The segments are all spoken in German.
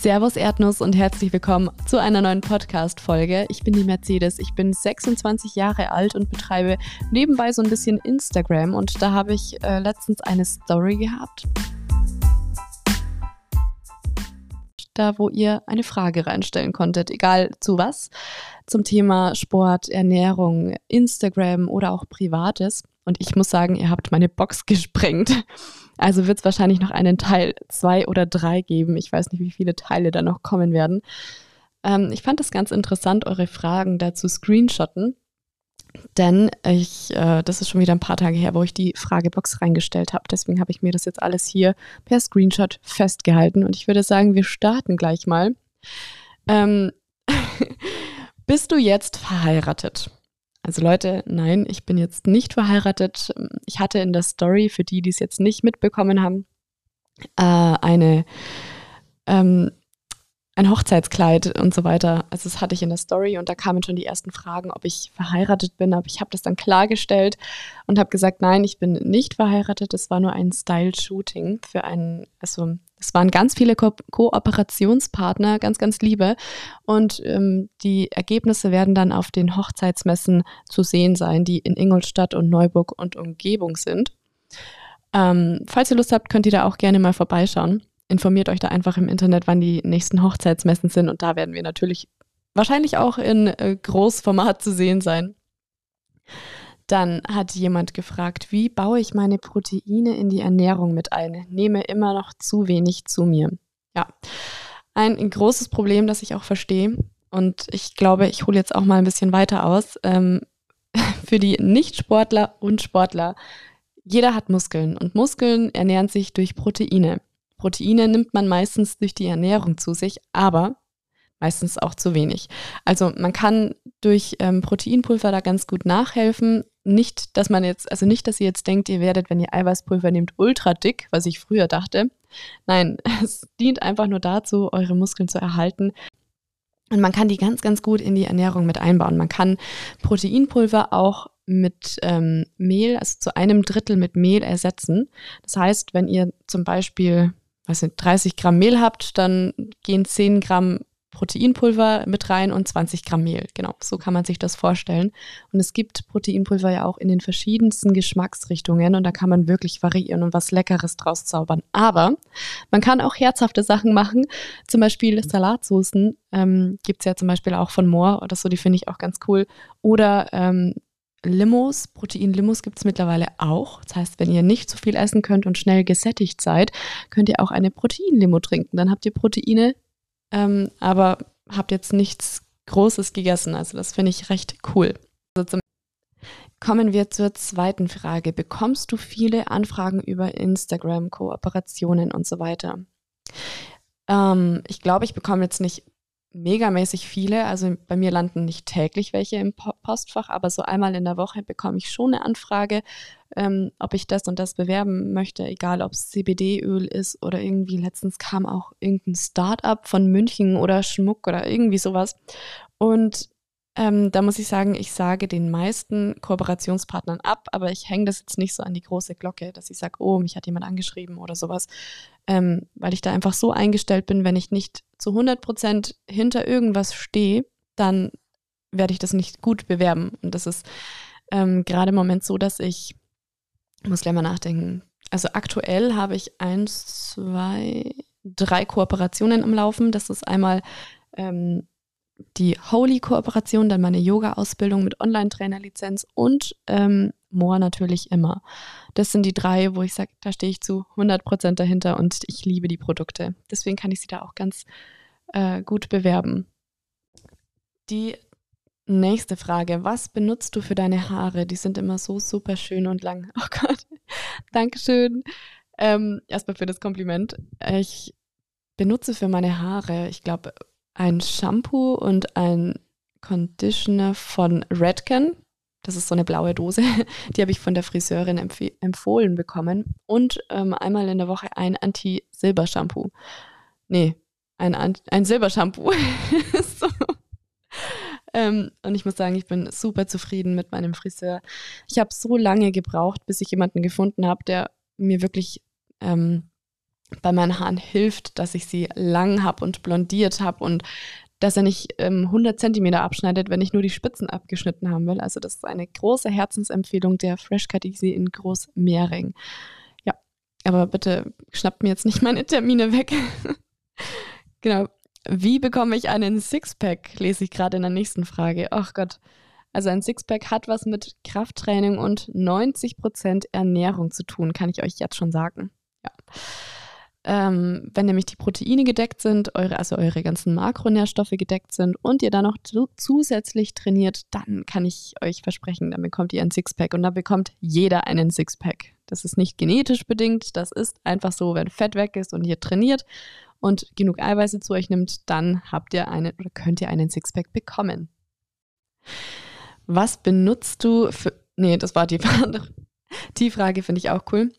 Servus Erdnuss und herzlich willkommen zu einer neuen Podcast-Folge. Ich bin die Mercedes, ich bin 26 Jahre alt und betreibe nebenbei so ein bisschen Instagram und da habe ich äh, letztens eine Story gehabt. Da, wo ihr eine Frage reinstellen konntet, egal zu was, zum Thema Sport, Ernährung, Instagram oder auch Privates. Und ich muss sagen, ihr habt meine Box gesprengt. Also wird es wahrscheinlich noch einen Teil zwei oder drei geben. Ich weiß nicht, wie viele Teile da noch kommen werden. Ähm, ich fand es ganz interessant, eure Fragen dazu screenshotten. Denn ich, äh, das ist schon wieder ein paar Tage her, wo ich die Fragebox reingestellt habe. Deswegen habe ich mir das jetzt alles hier per Screenshot festgehalten. Und ich würde sagen, wir starten gleich mal. Ähm, bist du jetzt verheiratet? Also Leute, nein, ich bin jetzt nicht verheiratet. Ich hatte in der Story, für die, die es jetzt nicht mitbekommen haben, äh, eine ähm, ein Hochzeitskleid und so weiter. Also das hatte ich in der Story und da kamen schon die ersten Fragen, ob ich verheiratet bin. Aber ich habe das dann klargestellt und habe gesagt, nein, ich bin nicht verheiratet. Es war nur ein Style-Shooting für einen, also es waren ganz viele Ko Kooperationspartner, ganz, ganz liebe. Und ähm, die Ergebnisse werden dann auf den Hochzeitsmessen zu sehen sein, die in Ingolstadt und Neuburg und Umgebung sind. Ähm, falls ihr Lust habt, könnt ihr da auch gerne mal vorbeischauen. Informiert euch da einfach im Internet, wann die nächsten Hochzeitsmessen sind. Und da werden wir natürlich wahrscheinlich auch in äh, Großformat zu sehen sein. Dann hat jemand gefragt, wie baue ich meine Proteine in die Ernährung mit ein? Nehme immer noch zu wenig zu mir. Ja, ein großes Problem, das ich auch verstehe. Und ich glaube, ich hole jetzt auch mal ein bisschen weiter aus. Ähm, für die Nicht-Sportler und Sportler. Jeder hat Muskeln und Muskeln ernähren sich durch Proteine. Proteine nimmt man meistens durch die Ernährung zu sich, aber meistens auch zu wenig. Also man kann durch ähm, Proteinpulver da ganz gut nachhelfen. Nicht, dass man jetzt, also nicht, dass ihr jetzt denkt, ihr werdet, wenn ihr Eiweißpulver nehmt, ultra dick, was ich früher dachte. Nein, es dient einfach nur dazu, eure Muskeln zu erhalten. Und man kann die ganz, ganz gut in die Ernährung mit einbauen. Man kann Proteinpulver auch mit ähm, Mehl, also zu einem Drittel mit Mehl ersetzen. Das heißt, wenn ihr zum Beispiel weiß nicht, 30 Gramm Mehl habt, dann gehen 10 Gramm Proteinpulver mit rein und 20 Gramm Mehl. Genau, so kann man sich das vorstellen. Und es gibt Proteinpulver ja auch in den verschiedensten Geschmacksrichtungen und da kann man wirklich variieren und was Leckeres draus zaubern. Aber man kann auch herzhafte Sachen machen, zum Beispiel Salatsoßen ähm, gibt es ja zum Beispiel auch von Moor oder so, die finde ich auch ganz cool. Oder ähm, Limos, Protein-Limos gibt es mittlerweile auch. Das heißt, wenn ihr nicht zu viel essen könnt und schnell gesättigt seid, könnt ihr auch eine Protein-Limo trinken. Dann habt ihr Proteine, ähm, aber habt jetzt nichts Großes gegessen. Also das finde ich recht cool. Also Kommen wir zur zweiten Frage. Bekommst du viele Anfragen über Instagram, Kooperationen und so weiter? Ähm, ich glaube, ich bekomme jetzt nicht megamäßig viele. Also bei mir landen nicht täglich welche im Postfach, aber so einmal in der Woche bekomme ich schon eine Anfrage, ähm, ob ich das und das bewerben möchte, egal ob es CBD-Öl ist oder irgendwie letztens kam auch irgendein Start-up von München oder Schmuck oder irgendwie sowas. Und ähm, da muss ich sagen, ich sage den meisten Kooperationspartnern ab, aber ich hänge das jetzt nicht so an die große Glocke, dass ich sage, oh, mich hat jemand angeschrieben oder sowas, ähm, weil ich da einfach so eingestellt bin, wenn ich nicht zu 100 Prozent hinter irgendwas stehe, dann werde ich das nicht gut bewerben. Und das ist ähm, gerade im Moment so, dass ich, muss gleich mal nachdenken, also aktuell habe ich eins, zwei, drei Kooperationen am Laufen. Das ist einmal ähm, die Holy-Kooperation, dann meine Yoga-Ausbildung mit Online-Trainer-Lizenz und ähm, More natürlich immer. Das sind die drei, wo ich sage, da stehe ich zu 100 Prozent dahinter und ich liebe die Produkte. Deswegen kann ich sie da auch ganz äh, gut bewerben. Die nächste Frage, was benutzt du für deine Haare? Die sind immer so super schön und lang. Oh Gott, Dankeschön. Ähm, erstmal für das Kompliment. Ich benutze für meine Haare, ich glaube, ein Shampoo und ein Conditioner von Redken. Das ist so eine blaue Dose. Die habe ich von der Friseurin empf empfohlen bekommen. Und ähm, einmal in der Woche ein Anti-Silber-Shampoo. Nee, ein, ein Silbershampoo. so. ähm, und ich muss sagen, ich bin super zufrieden mit meinem Friseur. Ich habe so lange gebraucht, bis ich jemanden gefunden habe, der mir wirklich ähm, bei meinen Haaren hilft, dass ich sie lang habe und blondiert habe und dass er nicht ähm, 100 Zentimeter abschneidet, wenn ich nur die Spitzen abgeschnitten haben will. Also das ist eine große Herzensempfehlung der Fresh Cut Easy in Großmehring. Ja, aber bitte schnappt mir jetzt nicht meine Termine weg. genau. Wie bekomme ich einen Sixpack? Lese ich gerade in der nächsten Frage. Ach Gott. Also ein Sixpack hat was mit Krafttraining und 90% Ernährung zu tun, kann ich euch jetzt schon sagen. Ja. Ähm, wenn nämlich die Proteine gedeckt sind, eure, also eure ganzen Makronährstoffe gedeckt sind und ihr dann noch zusätzlich trainiert, dann kann ich euch versprechen, dann bekommt ihr ein Sixpack und dann bekommt jeder einen Sixpack. Das ist nicht genetisch bedingt, das ist einfach so, wenn Fett weg ist und ihr trainiert und genug Eiweiße zu euch nimmt, dann habt ihr einen oder könnt ihr einen Sixpack bekommen. Was benutzt du für. Nee, das war die, die Frage, finde ich auch cool.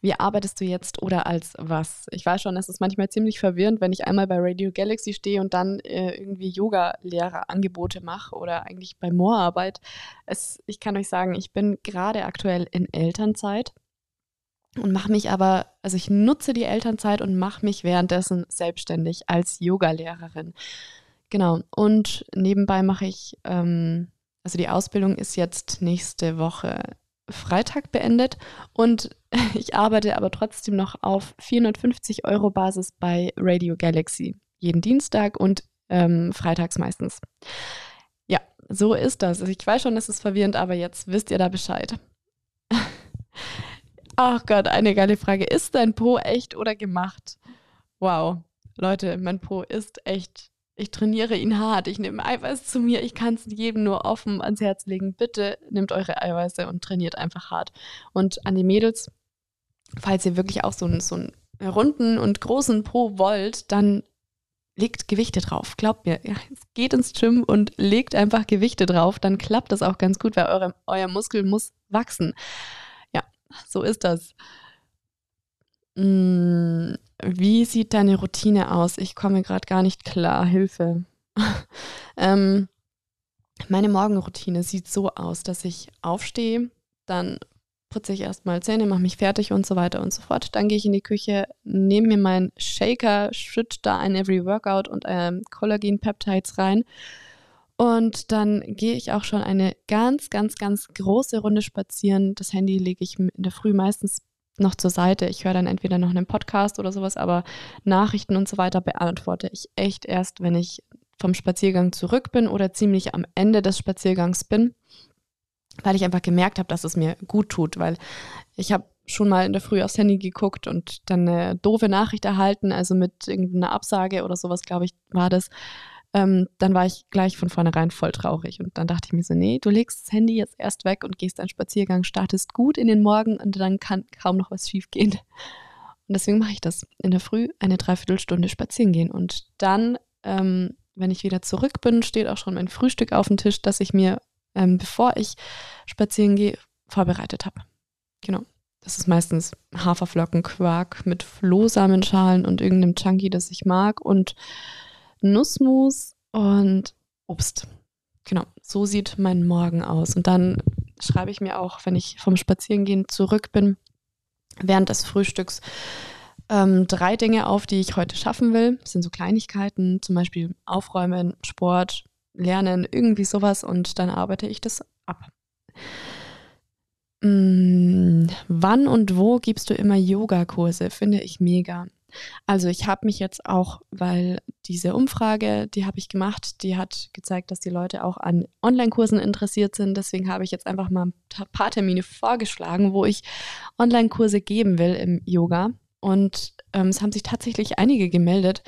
Wie arbeitest du jetzt oder als was? Ich weiß schon, es ist manchmal ziemlich verwirrend, wenn ich einmal bei Radio Galaxy stehe und dann äh, irgendwie Yoga-Lehrerangebote mache oder eigentlich bei Moorarbeit. ich kann euch sagen, ich bin gerade aktuell in Elternzeit und mache mich aber, also ich nutze die Elternzeit und mache mich währenddessen selbstständig als Yoga-Lehrerin. Genau. Und nebenbei mache ich, ähm, also die Ausbildung ist jetzt nächste Woche Freitag beendet und ich arbeite aber trotzdem noch auf 450 Euro Basis bei Radio Galaxy. Jeden Dienstag und ähm, freitags meistens. Ja, so ist das. Also ich weiß schon, es ist verwirrend, aber jetzt wisst ihr da Bescheid. Ach Gott, eine geile Frage. Ist dein Po echt oder gemacht? Wow. Leute, mein Po ist echt ich trainiere ihn hart, ich nehme Eiweiß zu mir, ich kann es jedem nur offen ans Herz legen. Bitte nehmt eure Eiweiße und trainiert einfach hart. Und an die Mädels, falls ihr wirklich auch so einen, so einen runden und großen Po wollt, dann legt Gewichte drauf. Glaubt mir, ja, geht ins Gym und legt einfach Gewichte drauf, dann klappt das auch ganz gut, weil eure, euer Muskel muss wachsen. Ja, so ist das. Mmh wie sieht deine Routine aus? Ich komme gerade gar nicht klar. Hilfe. ähm, meine Morgenroutine sieht so aus, dass ich aufstehe, dann putze ich erstmal Zähne, mache mich fertig und so weiter und so fort. Dann gehe ich in die Küche, nehme mir meinen Shaker, schütte da ein Every Workout und ähm, Collagen Peptides rein. Und dann gehe ich auch schon eine ganz, ganz, ganz große Runde spazieren. Das Handy lege ich in der Früh meistens noch zur Seite. Ich höre dann entweder noch einen Podcast oder sowas, aber Nachrichten und so weiter beantworte ich echt erst, wenn ich vom Spaziergang zurück bin oder ziemlich am Ende des Spaziergangs bin, weil ich einfach gemerkt habe, dass es mir gut tut, weil ich habe schon mal in der Früh aufs Handy geguckt und dann eine doofe Nachricht erhalten, also mit irgendeiner Absage oder sowas, glaube ich, war das ähm, dann war ich gleich von vornherein voll traurig. Und dann dachte ich mir so, nee, du legst das Handy jetzt erst weg und gehst einen Spaziergang, startest gut in den Morgen und dann kann kaum noch was schief gehen. Und deswegen mache ich das. In der Früh eine Dreiviertelstunde spazieren gehen. Und dann, ähm, wenn ich wieder zurück bin, steht auch schon mein Frühstück auf dem Tisch, das ich mir, ähm, bevor ich spazieren gehe, vorbereitet habe. Genau. Das ist meistens Haferflocken, Quark mit Flohsamenschalen und irgendeinem Chunky, das ich mag und Nussmus und Obst. Genau, so sieht mein Morgen aus. Und dann schreibe ich mir auch, wenn ich vom Spazierengehen zurück bin, während des Frühstücks ähm, drei Dinge auf, die ich heute schaffen will. Das sind so Kleinigkeiten, zum Beispiel Aufräumen, Sport, Lernen, irgendwie sowas. Und dann arbeite ich das ab. Hm, wann und wo gibst du immer Yogakurse? Finde ich mega. Also ich habe mich jetzt auch, weil diese Umfrage, die habe ich gemacht, die hat gezeigt, dass die Leute auch an Online-Kursen interessiert sind. Deswegen habe ich jetzt einfach mal ein paar Termine vorgeschlagen, wo ich Online-Kurse geben will im Yoga. Und ähm, es haben sich tatsächlich einige gemeldet.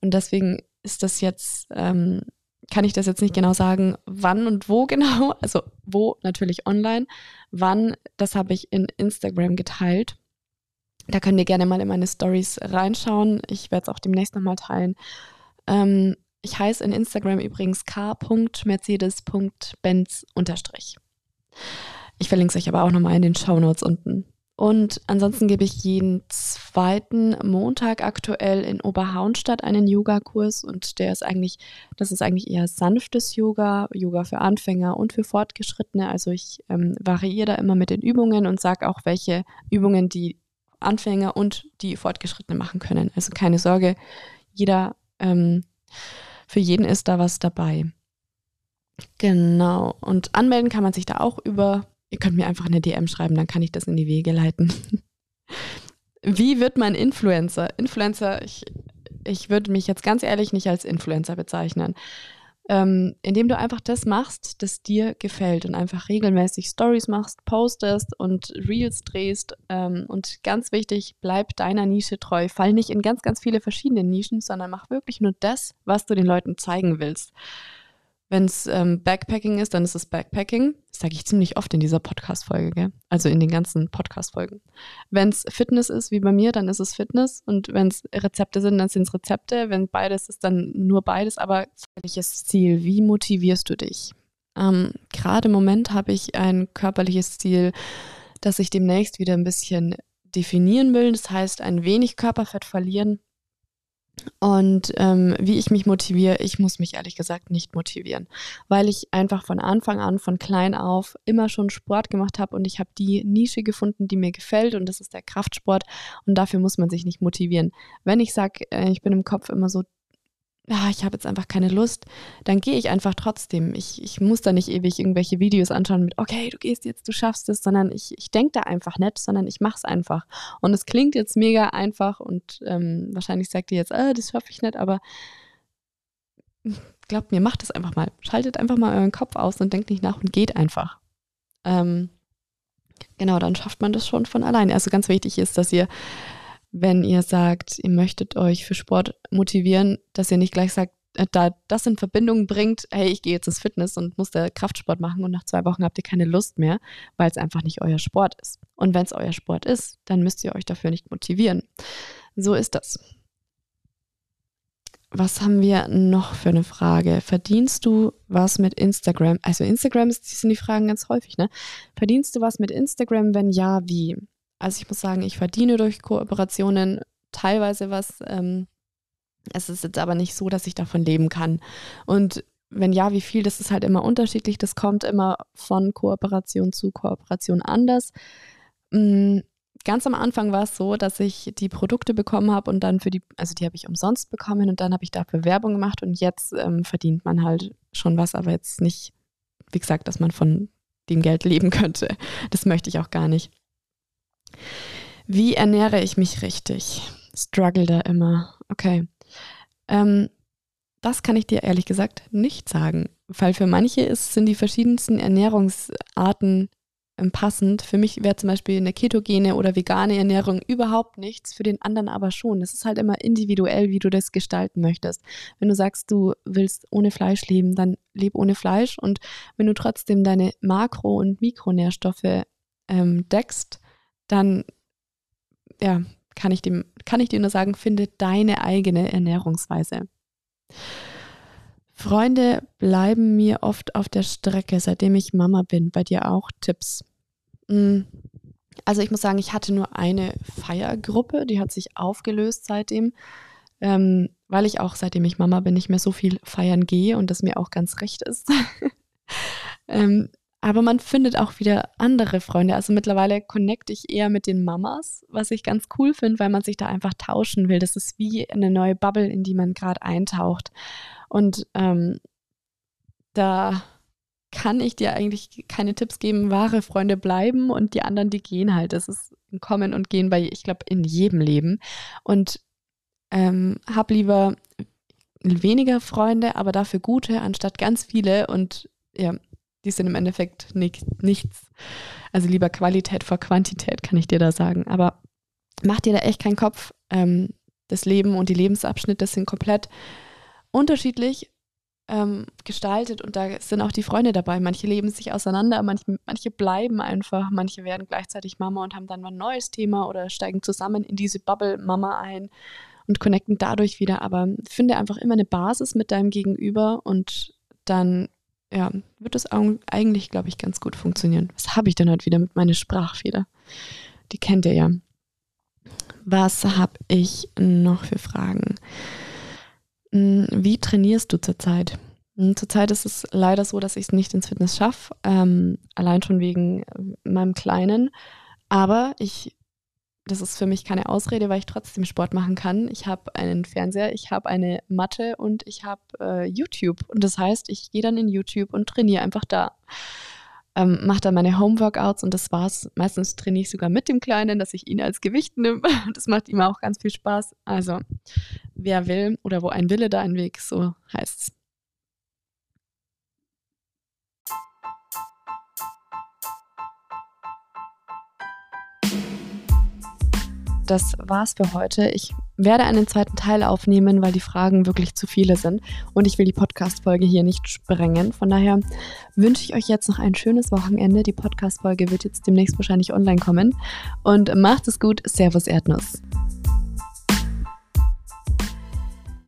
Und deswegen ist das jetzt, ähm, kann ich das jetzt nicht genau sagen, wann und wo genau. Also wo natürlich online. Wann, das habe ich in Instagram geteilt. Da könnt ihr gerne mal in meine Stories reinschauen. Ich werde es auch demnächst nochmal teilen. Ähm, ich heiße in Instagram übrigens k.mercedes.benz Ich verlinke es euch aber auch nochmal in den Show Notes unten. Und ansonsten gebe ich jeden zweiten Montag aktuell in Oberhaunstadt einen Yogakurs und der ist eigentlich, das ist eigentlich eher sanftes Yoga, Yoga für Anfänger und für Fortgeschrittene. Also ich ähm, variiere da immer mit den Übungen und sage auch, welche Übungen die Anfänger und die Fortgeschrittene machen können. Also keine Sorge, jeder, ähm, für jeden ist da was dabei. Genau. Und anmelden kann man sich da auch über, ihr könnt mir einfach eine DM schreiben, dann kann ich das in die Wege leiten. Wie wird man Influencer? Influencer, ich, ich würde mich jetzt ganz ehrlich nicht als Influencer bezeichnen ähm, indem du einfach das machst, das dir gefällt und einfach regelmäßig Stories machst, postest und Reels drehst. Ähm, und ganz wichtig, bleib deiner Nische treu. Fall nicht in ganz, ganz viele verschiedene Nischen, sondern mach wirklich nur das, was du den Leuten zeigen willst. Wenn es ähm, Backpacking ist, dann ist es Backpacking. Das sage ich ziemlich oft in dieser Podcast-Folge, also in den ganzen Podcast-Folgen. Wenn es Fitness ist, wie bei mir, dann ist es Fitness. Und wenn es Rezepte sind, dann sind es Rezepte. Wenn beides ist, dann nur beides. Aber welches Ziel? Wie motivierst du dich? Ähm, Gerade im Moment habe ich ein körperliches Ziel, das ich demnächst wieder ein bisschen definieren will. Das heißt, ein wenig Körperfett verlieren und ähm, wie ich mich motiviere, ich muss mich ehrlich gesagt nicht motivieren, weil ich einfach von Anfang an, von klein auf, immer schon Sport gemacht habe und ich habe die Nische gefunden, die mir gefällt und das ist der Kraftsport und dafür muss man sich nicht motivieren. Wenn ich sage, äh, ich bin im Kopf immer so ja, ich habe jetzt einfach keine Lust, dann gehe ich einfach trotzdem. Ich, ich muss da nicht ewig irgendwelche Videos anschauen mit, okay, du gehst jetzt, du schaffst es, sondern ich, ich denke da einfach nicht, sondern ich mache es einfach. Und es klingt jetzt mega einfach und ähm, wahrscheinlich sagt ihr jetzt, ah, das schaffe ich nicht, aber glaubt mir, macht es einfach mal. Schaltet einfach mal euren Kopf aus und denkt nicht nach und geht einfach. Ähm, genau, dann schafft man das schon von alleine. Also ganz wichtig ist, dass ihr wenn ihr sagt, ihr möchtet euch für Sport motivieren, dass ihr nicht gleich sagt, äh, da das in Verbindung bringt, hey, ich gehe jetzt ins Fitness und muss da Kraftsport machen und nach zwei Wochen habt ihr keine Lust mehr, weil es einfach nicht euer Sport ist. Und wenn es euer Sport ist, dann müsst ihr euch dafür nicht motivieren. So ist das. Was haben wir noch für eine Frage? Verdienst du was mit Instagram? Also Instagram sind die Fragen ganz häufig, ne? Verdienst du was mit Instagram? Wenn ja, wie? Also ich muss sagen, ich verdiene durch Kooperationen teilweise was. Ähm, es ist jetzt aber nicht so, dass ich davon leben kann. Und wenn ja, wie viel, das ist halt immer unterschiedlich. Das kommt immer von Kooperation zu Kooperation anders. Mhm. Ganz am Anfang war es so, dass ich die Produkte bekommen habe und dann für die, also die habe ich umsonst bekommen und dann habe ich dafür Werbung gemacht und jetzt ähm, verdient man halt schon was, aber jetzt nicht, wie gesagt, dass man von dem Geld leben könnte. Das möchte ich auch gar nicht. Wie ernähre ich mich richtig? Struggle da immer. Okay. Ähm, das kann ich dir ehrlich gesagt nicht sagen, weil für manche ist, sind die verschiedensten Ernährungsarten ähm, passend. Für mich wäre zum Beispiel eine ketogene oder vegane Ernährung überhaupt nichts, für den anderen aber schon. Es ist halt immer individuell, wie du das gestalten möchtest. Wenn du sagst, du willst ohne Fleisch leben, dann leb ohne Fleisch und wenn du trotzdem deine Makro- und Mikronährstoffe ähm, deckst, dann ja, kann ich, dem, kann ich dir nur sagen, finde deine eigene Ernährungsweise. Freunde bleiben mir oft auf der Strecke, seitdem ich Mama bin. Bei dir auch Tipps? Mm. Also ich muss sagen, ich hatte nur eine Feiergruppe, die hat sich aufgelöst seitdem, ähm, weil ich auch seitdem ich Mama bin nicht mehr so viel feiern gehe und das mir auch ganz recht ist. ähm, aber man findet auch wieder andere Freunde. Also mittlerweile connecte ich eher mit den Mamas, was ich ganz cool finde, weil man sich da einfach tauschen will. Das ist wie eine neue Bubble, in die man gerade eintaucht. Und ähm, da kann ich dir eigentlich keine Tipps geben. Wahre Freunde bleiben und die anderen, die gehen halt. Das ist ein Kommen und Gehen bei, ich glaube, in jedem Leben. Und ähm, hab lieber weniger Freunde, aber dafür gute, anstatt ganz viele. Und ja, die sind im Endeffekt nicht, nichts. Also lieber Qualität vor Quantität, kann ich dir da sagen. Aber mach dir da echt keinen Kopf. Ähm, das Leben und die Lebensabschnitte sind komplett unterschiedlich ähm, gestaltet und da sind auch die Freunde dabei. Manche leben sich auseinander, manche, manche bleiben einfach, manche werden gleichzeitig Mama und haben dann mal ein neues Thema oder steigen zusammen in diese Bubble Mama ein und connecten dadurch wieder. Aber finde einfach immer eine Basis mit deinem Gegenüber und dann ja, wird das eigentlich, glaube ich, ganz gut funktionieren. Was habe ich denn heute wieder mit meiner Sprachfeder? Die kennt ihr ja. Was habe ich noch für Fragen? Hm, wie trainierst du zurzeit? Hm, zurzeit ist es leider so, dass ich es nicht ins Fitness schaffe, ähm, allein schon wegen meinem Kleinen. Aber ich das ist für mich keine Ausrede, weil ich trotzdem Sport machen kann. Ich habe einen Fernseher, ich habe eine Matte und ich habe äh, YouTube. Und das heißt, ich gehe dann in YouTube und trainiere einfach da. Ähm, mache dann meine Homeworkouts und das war's. Meistens trainiere ich sogar mit dem Kleinen, dass ich ihn als Gewicht nehme. Das macht ihm auch ganz viel Spaß. Also, wer will oder wo ein Wille, da ein Weg, so heißt's. Das war's für heute. Ich werde einen zweiten Teil aufnehmen, weil die Fragen wirklich zu viele sind und ich will die Podcast-Folge hier nicht sprengen. Von daher wünsche ich euch jetzt noch ein schönes Wochenende. Die Podcast-Folge wird jetzt demnächst wahrscheinlich online kommen und macht es gut. Servus Erdnuss.